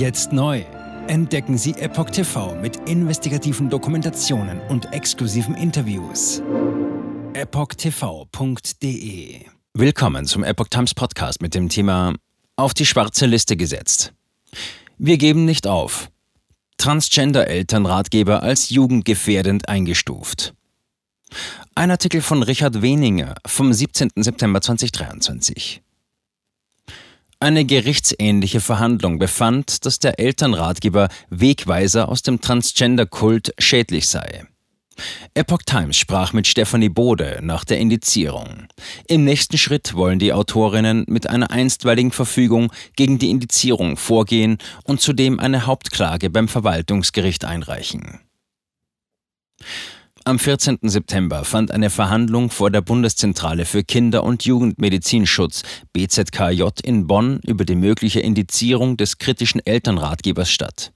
Jetzt neu. Entdecken Sie Epoch TV mit investigativen Dokumentationen und exklusiven Interviews. EpochTV.de Willkommen zum Epoch Times Podcast mit dem Thema Auf die schwarze Liste gesetzt. Wir geben nicht auf. Transgender-Elternratgeber als jugendgefährdend eingestuft. Ein Artikel von Richard Weninger vom 17. September 2023. Eine gerichtsähnliche Verhandlung befand, dass der Elternratgeber Wegweiser aus dem Transgender-Kult schädlich sei. Epoch Times sprach mit Stephanie Bode nach der Indizierung. Im nächsten Schritt wollen die Autorinnen mit einer einstweiligen Verfügung gegen die Indizierung vorgehen und zudem eine Hauptklage beim Verwaltungsgericht einreichen. Am 14. September fand eine Verhandlung vor der Bundeszentrale für Kinder- und Jugendmedizinschutz BZKJ in Bonn über die mögliche Indizierung des kritischen Elternratgebers statt.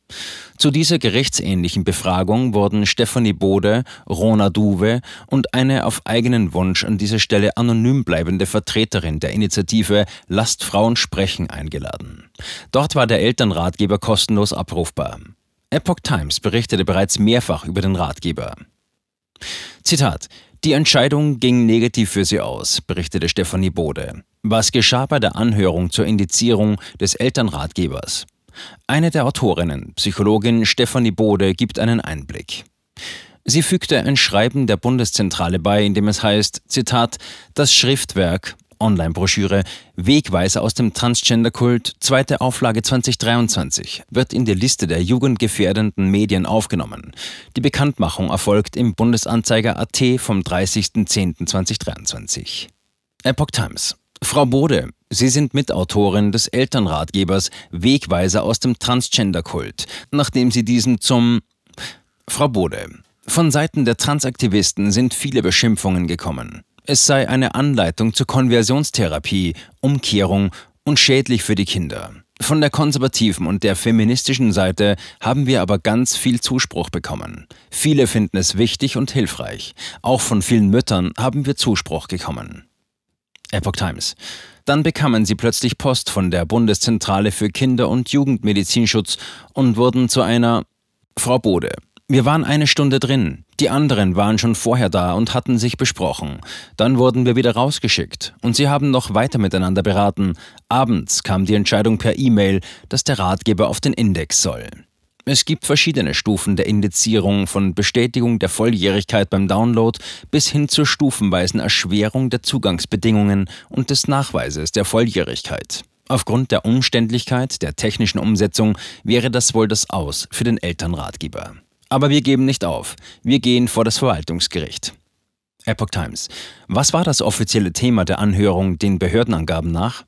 Zu dieser gerichtsähnlichen Befragung wurden Stefanie Bode, Rona Duwe und eine auf eigenen Wunsch an dieser Stelle anonym bleibende Vertreterin der Initiative Lasst Frauen sprechen eingeladen. Dort war der Elternratgeber kostenlos abrufbar. Epoch Times berichtete bereits mehrfach über den Ratgeber. Zitat die Entscheidung ging negativ für sie aus, berichtete Stefanie Bode. Was geschah bei der Anhörung zur Indizierung des Elternratgebers? Eine der Autorinnen, Psychologin Stefanie Bode, gibt einen Einblick. Sie fügte ein Schreiben der Bundeszentrale bei, in dem es heißt, Zitat, das Schriftwerk Online-Broschüre Wegweiser aus dem Transgender-Kult, zweite Auflage 2023, wird in die Liste der jugendgefährdenden Medien aufgenommen. Die Bekanntmachung erfolgt im Bundesanzeiger AT vom 30.10.2023. Epoch Times. Frau Bode, Sie sind Mitautorin des Elternratgebers Wegweiser aus dem Transgender-Kult, nachdem Sie diesem zum Frau Bode. Von Seiten der Transaktivisten sind viele Beschimpfungen gekommen. Es sei eine Anleitung zur Konversionstherapie, Umkehrung und schädlich für die Kinder. Von der konservativen und der feministischen Seite haben wir aber ganz viel Zuspruch bekommen. Viele finden es wichtig und hilfreich. Auch von vielen Müttern haben wir Zuspruch bekommen. Epoch Times. Dann bekamen sie plötzlich Post von der Bundeszentrale für Kinder- und Jugendmedizinschutz und wurden zu einer Frau Bode. Wir waren eine Stunde drin. Die anderen waren schon vorher da und hatten sich besprochen. Dann wurden wir wieder rausgeschickt und sie haben noch weiter miteinander beraten. Abends kam die Entscheidung per E-Mail, dass der Ratgeber auf den Index soll. Es gibt verschiedene Stufen der Indizierung, von Bestätigung der Volljährigkeit beim Download bis hin zur stufenweisen Erschwerung der Zugangsbedingungen und des Nachweises der Volljährigkeit. Aufgrund der Umständlichkeit der technischen Umsetzung wäre das wohl das Aus für den Elternratgeber. Aber wir geben nicht auf. Wir gehen vor das Verwaltungsgericht. Epoch Times. Was war das offizielle Thema der Anhörung den Behördenangaben nach?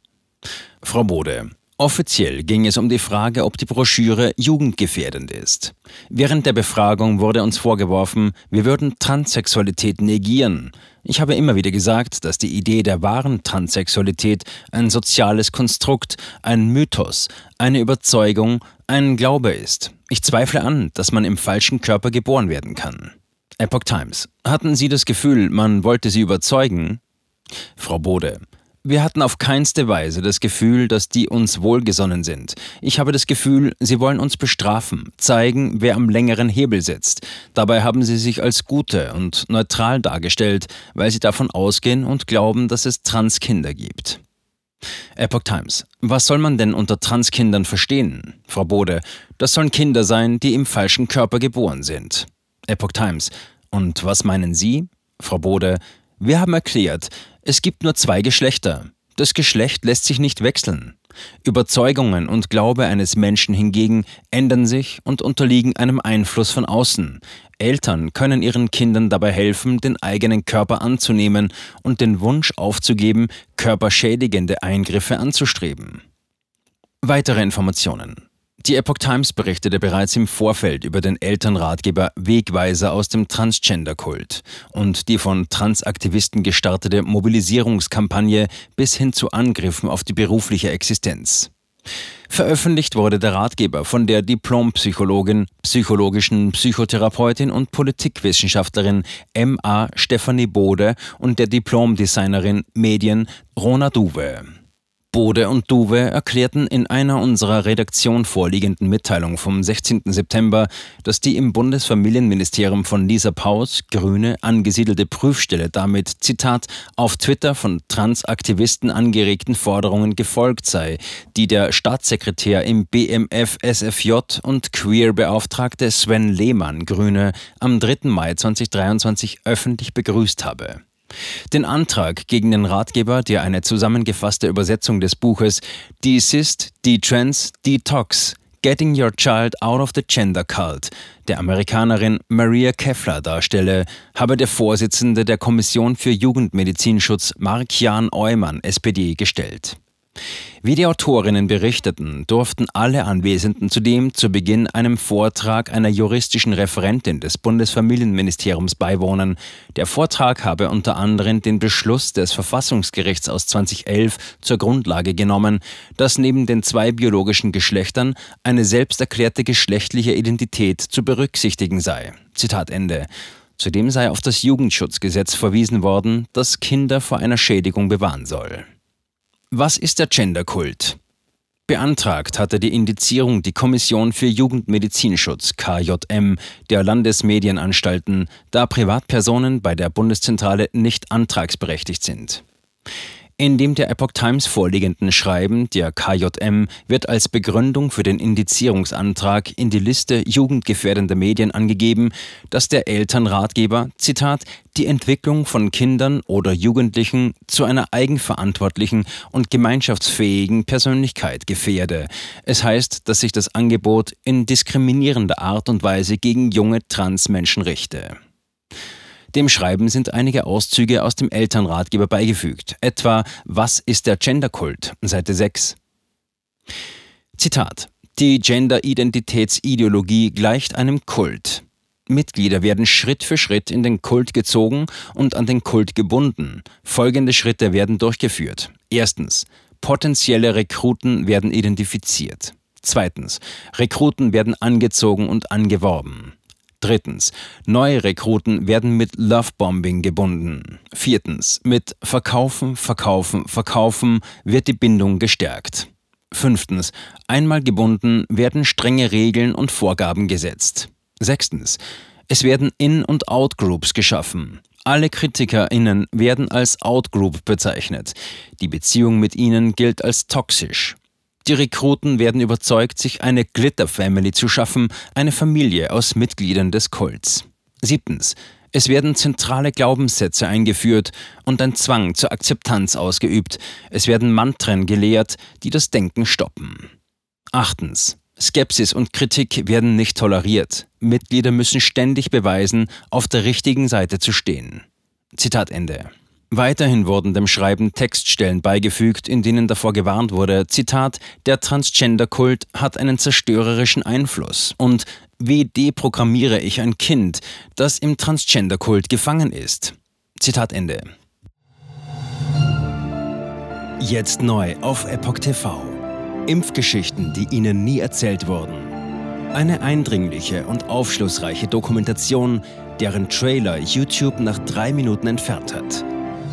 Frau Bode. Offiziell ging es um die Frage, ob die Broschüre jugendgefährdend ist. Während der Befragung wurde uns vorgeworfen, wir würden Transsexualität negieren. Ich habe immer wieder gesagt, dass die Idee der wahren Transsexualität ein soziales Konstrukt, ein Mythos, eine Überzeugung, ein Glaube ist. Ich zweifle an, dass man im falschen Körper geboren werden kann. Epoch Times. Hatten Sie das Gefühl, man wollte Sie überzeugen? Frau Bode. Wir hatten auf keinste Weise das Gefühl, dass die uns wohlgesonnen sind. Ich habe das Gefühl, sie wollen uns bestrafen, zeigen, wer am längeren Hebel sitzt. Dabei haben sie sich als gute und neutral dargestellt, weil sie davon ausgehen und glauben, dass es Transkinder gibt. Epoch Times. Was soll man denn unter Transkindern verstehen? Frau Bode. Das sollen Kinder sein, die im falschen Körper geboren sind. Epoch Times. Und was meinen Sie? Frau Bode. Wir haben erklärt, es gibt nur zwei Geschlechter. Das Geschlecht lässt sich nicht wechseln. Überzeugungen und Glaube eines Menschen hingegen ändern sich und unterliegen einem Einfluss von außen. Eltern können ihren Kindern dabei helfen, den eigenen Körper anzunehmen und den Wunsch aufzugeben, körperschädigende Eingriffe anzustreben. Weitere Informationen die Epoch Times berichtete bereits im Vorfeld über den Elternratgeber Wegweiser aus dem Transgender-Kult und die von Transaktivisten gestartete Mobilisierungskampagne bis hin zu Angriffen auf die berufliche Existenz. Veröffentlicht wurde der Ratgeber von der Diplompsychologin, psychologischen Psychotherapeutin und Politikwissenschaftlerin M.A. Stephanie Bode und der Diplomdesignerin Medien Rona Duwe. Bode und Duwe erklärten in einer unserer Redaktion vorliegenden Mitteilung vom 16. September, dass die im Bundesfamilienministerium von Lisa Paus, Grüne, angesiedelte Prüfstelle damit, Zitat, auf Twitter von Transaktivisten angeregten Forderungen gefolgt sei, die der Staatssekretär im BMF SFJ und Queer-Beauftragte Sven Lehmann, Grüne, am 3. Mai 2023 öffentlich begrüßt habe. Den Antrag gegen den Ratgeber, der eine zusammengefasste Übersetzung des Buches Desist, Detrans, Detox Getting Your Child Out of the Gender Cult der Amerikanerin Maria Keffler darstelle, habe der Vorsitzende der Kommission für Jugendmedizinschutz Mark-Jan Eumann, SPD, gestellt. Wie die Autorinnen berichteten, durften alle Anwesenden zudem zu Beginn einem Vortrag einer juristischen Referentin des Bundesfamilienministeriums beiwohnen. Der Vortrag habe unter anderem den Beschluss des Verfassungsgerichts aus 2011 zur Grundlage genommen, dass neben den zwei biologischen Geschlechtern eine selbsterklärte geschlechtliche Identität zu berücksichtigen sei. Zitat Ende. Zudem sei auf das Jugendschutzgesetz verwiesen worden, das Kinder vor einer Schädigung bewahren soll. Was ist der Genderkult? Beantragt hatte die Indizierung die Kommission für Jugendmedizinschutz KJM der Landesmedienanstalten, da Privatpersonen bei der Bundeszentrale nicht antragsberechtigt sind. In dem der Epoch Times vorliegenden Schreiben der KJM wird als Begründung für den Indizierungsantrag in die Liste jugendgefährdender Medien angegeben, dass der Elternratgeber, Zitat, die Entwicklung von Kindern oder Jugendlichen zu einer eigenverantwortlichen und gemeinschaftsfähigen Persönlichkeit gefährde. Es heißt, dass sich das Angebot in diskriminierender Art und Weise gegen junge Transmenschen richte. Dem Schreiben sind einige Auszüge aus dem Elternratgeber beigefügt, etwa Was ist der Genderkult? Seite 6. Zitat Die Gender-Identitätsideologie gleicht einem Kult. Mitglieder werden Schritt für Schritt in den Kult gezogen und an den Kult gebunden. Folgende Schritte werden durchgeführt. Erstens. Potenzielle Rekruten werden identifiziert. Zweitens. Rekruten werden angezogen und angeworben. Drittens. Neue Rekruten werden mit Lovebombing gebunden. Viertens. Mit Verkaufen, Verkaufen, Verkaufen wird die Bindung gestärkt. Fünftens. Einmal gebunden werden strenge Regeln und Vorgaben gesetzt. Sechstens. Es werden In- und Out-Groups geschaffen. Alle KritikerInnen werden als Outgroup bezeichnet. Die Beziehung mit ihnen gilt als toxisch. Die Rekruten werden überzeugt, sich eine Glitter Family zu schaffen, eine Familie aus Mitgliedern des Kults. Siebtens. Es werden zentrale Glaubenssätze eingeführt und ein Zwang zur Akzeptanz ausgeübt. Es werden Mantren gelehrt, die das Denken stoppen. Achtens. Skepsis und Kritik werden nicht toleriert. Mitglieder müssen ständig beweisen, auf der richtigen Seite zu stehen. Zitat Ende. Weiterhin wurden dem Schreiben Textstellen beigefügt, in denen davor gewarnt wurde, Zitat, der Transgender-Kult hat einen zerstörerischen Einfluss und wie deprogrammiere ich ein Kind, das im Transgender-Kult gefangen ist? Zitat Ende. Jetzt neu auf Epoch TV. Impfgeschichten, die Ihnen nie erzählt wurden. Eine eindringliche und aufschlussreiche Dokumentation, deren Trailer YouTube nach drei Minuten entfernt hat.